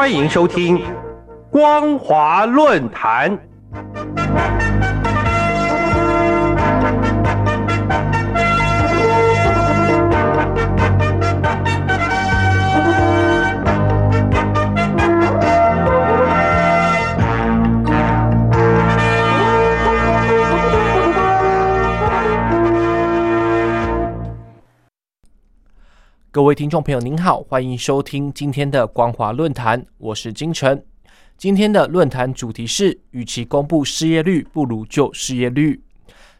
欢迎收听《光华论坛》。各位听众朋友，您好，欢迎收听今天的光华论坛，我是金晨。今天的论坛主题是：与其公布失业率，不如就失业率。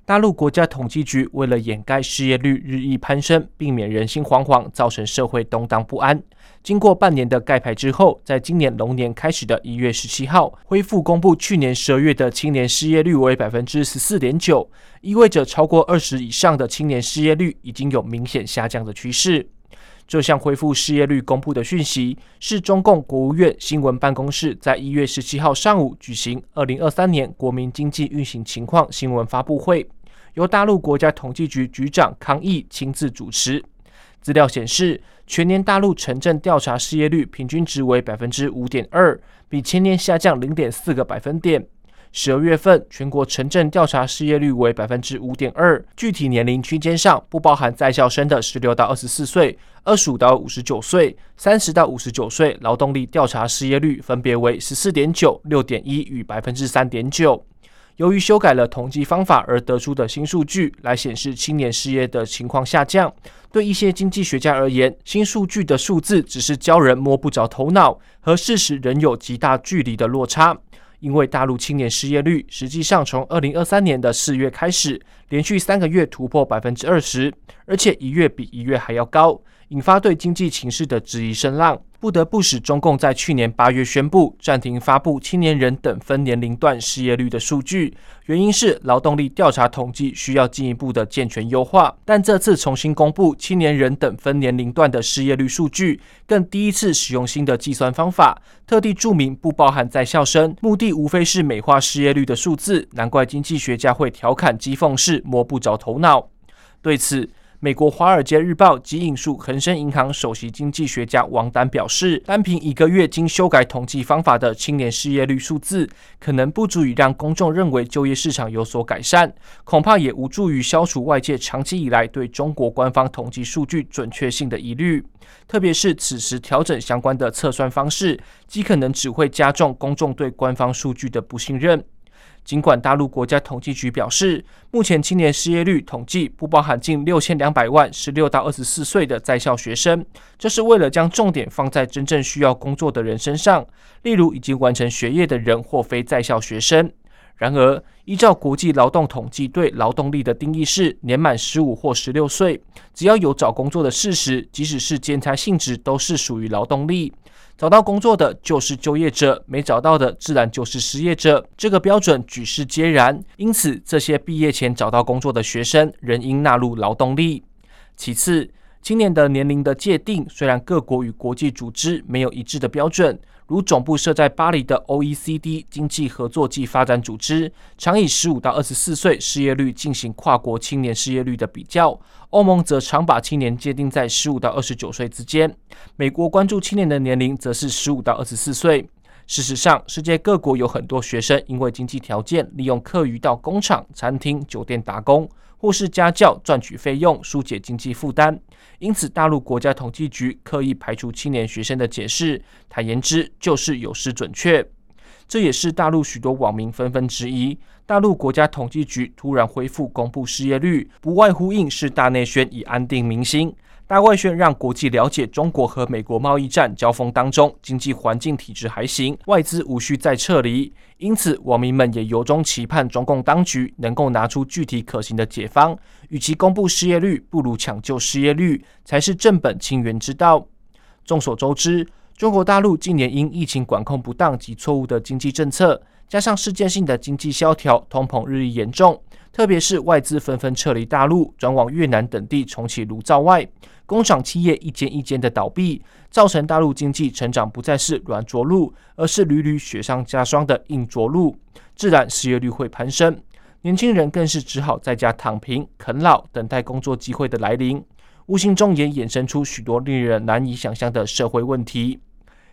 大陆国家统计局为了掩盖失业率日益攀升，避免人心惶惶，造成社会动荡不安，经过半年的盖牌之后，在今年龙年开始的一月十七号，恢复公布去年十二月的青年失业率为百分之十四点九，意味着超过二十以上的青年失业率已经有明显下降的趋势。这项恢复失业率公布的讯息，是中共国务院新闻办公室在一月十七号上午举行二零二三年国民经济运行情况新闻发布会，由大陆国家统计局局长康毅亲自主持。资料显示，全年大陆城镇调查失业率平均值为百分之五点二，比前年下降零点四个百分点。十二月份全国城镇调查失业率为百分之五点二，具体年龄区间上不包含在校生的十六到二十四岁、二十五到五十九岁、三十到五十九岁劳动力调查失业率分别为十四点九、六点一与百分之三点九。由于修改了统计方法而得出的新数据来显示青年失业的情况下降，对一些经济学家而言，新数据的数字只是教人摸不着头脑，和事实仍有极大距离的落差。因为大陆青年失业率实际上从二零二三年的四月开始，连续三个月突破百分之二十，而且一月比一月还要高，引发对经济情势的质疑声浪。不得不使中共在去年八月宣布暂停发布青年人等分年龄段失业率的数据，原因是劳动力调查统计需要进一步的健全优化。但这次重新公布青年人等分年龄段的失业率数据，更第一次使用新的计算方法，特地注明不包含在校生，目的无非是美化失业率的数字。难怪经济学家会调侃讥讽是摸不着头脑。对此。美国《华尔街日报》及引述恒生银行首席经济学家王丹表示，单凭一个月经修改统计方法的青年失业率数字，可能不足以让公众认为就业市场有所改善，恐怕也无助于消除外界长期以来对中国官方统计数据准确性的疑虑。特别是此时调整相关的测算方式，极可能只会加重公众对官方数据的不信任。尽管大陆国家统计局表示，目前青年失业率统计不包含近六千两百万十六到二十四岁的在校学生，这是为了将重点放在真正需要工作的人身上，例如已经完成学业的人或非在校学生。然而，依照国际劳动统计对劳动力的定义是年满十五或十六岁，只要有找工作的事实，即使是兼差性质，都是属于劳动力。找到工作的就是就业者，没找到的自然就是失业者。这个标准举世皆然，因此这些毕业前找到工作的学生仍应纳入劳动力。其次，青年的年龄的界定，虽然各国与国际组织没有一致的标准。如总部设在巴黎的 OECD 经济合作暨发展组织，常以十五到二十四岁失业率进行跨国青年失业率的比较；欧盟则常把青年界定在十五到二十九岁之间；美国关注青年的年龄则是十五到二十四岁。事实上，世界各国有很多学生因为经济条件，利用课余到工厂、餐厅、酒店打工。或是家教赚取费用，疏解经济负担。因此，大陆国家统计局刻意排除青年学生的解释，坦言之就是有失准确。这也是大陆许多网民纷纷质疑：大陆国家统计局突然恢复公布失业率，不外乎应是大内宣以安定民心。大外宣让国际了解中国和美国贸易战交锋当中，经济环境体制还行，外资无需再撤离。因此，网民们也由衷期盼中共当局能够拿出具体可行的解方。与其公布失业率，不如抢救失业率，才是正本清源之道。众所周知，中国大陆近年因疫情管控不当及错误的经济政策，加上世界性的经济萧条，通膨日益严重。特别是外资纷纷撤离大陆，转往越南等地重启炉灶外，工厂企业一间一间的倒闭，造成大陆经济成长不再是软着陆，而是屡屡雪上加霜的硬着陆，自然失业率会攀升。年轻人更是只好在家躺平啃老，等待工作机会的来临，无形中也衍生出许多令人难以想象的社会问题。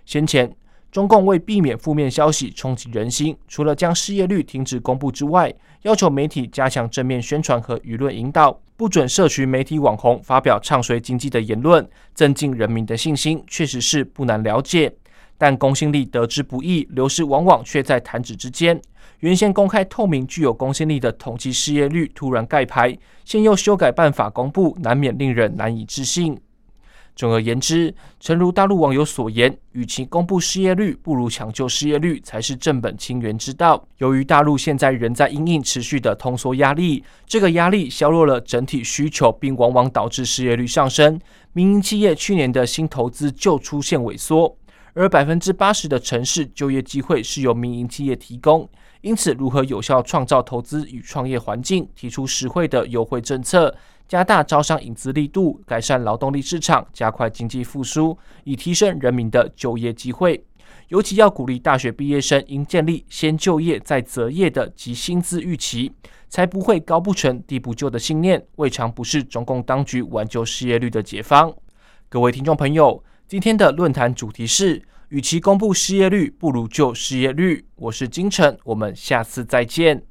先前。中共为避免负面消息冲击人心，除了将失业率停止公布之外，要求媒体加强正面宣传和舆论引导，不准社群媒体网红发表唱衰经济的言论，增进人民的信心，确实是不难了解。但公信力得之不易，流失往往却在弹指之间。原先公开透明、具有公信力的统计失业率突然盖牌，现又修改办法公布，难免令人难以置信。总而言之，诚如大陆网友所言，与其公布失业率，不如抢救失业率才是正本清源之道。由于大陆现在仍在因应持续的通缩压力，这个压力削弱了整体需求，并往往导致失业率上升。民营企业去年的新投资就出现萎缩，而百分之八十的城市就业机会是由民营企业提供。因此，如何有效创造投资与创业环境，提出实惠的优惠政策？加大招商引资力度，改善劳动力市场，加快经济复苏，以提升人民的就业机会。尤其要鼓励大学毕业生应建立先就业再择业的及薪资预期，才不会高不成低不就的信念，未尝不是中共当局挽救失业率的解方。各位听众朋友，今天的论坛主题是：与其公布失业率，不如就失业率。我是金城，我们下次再见。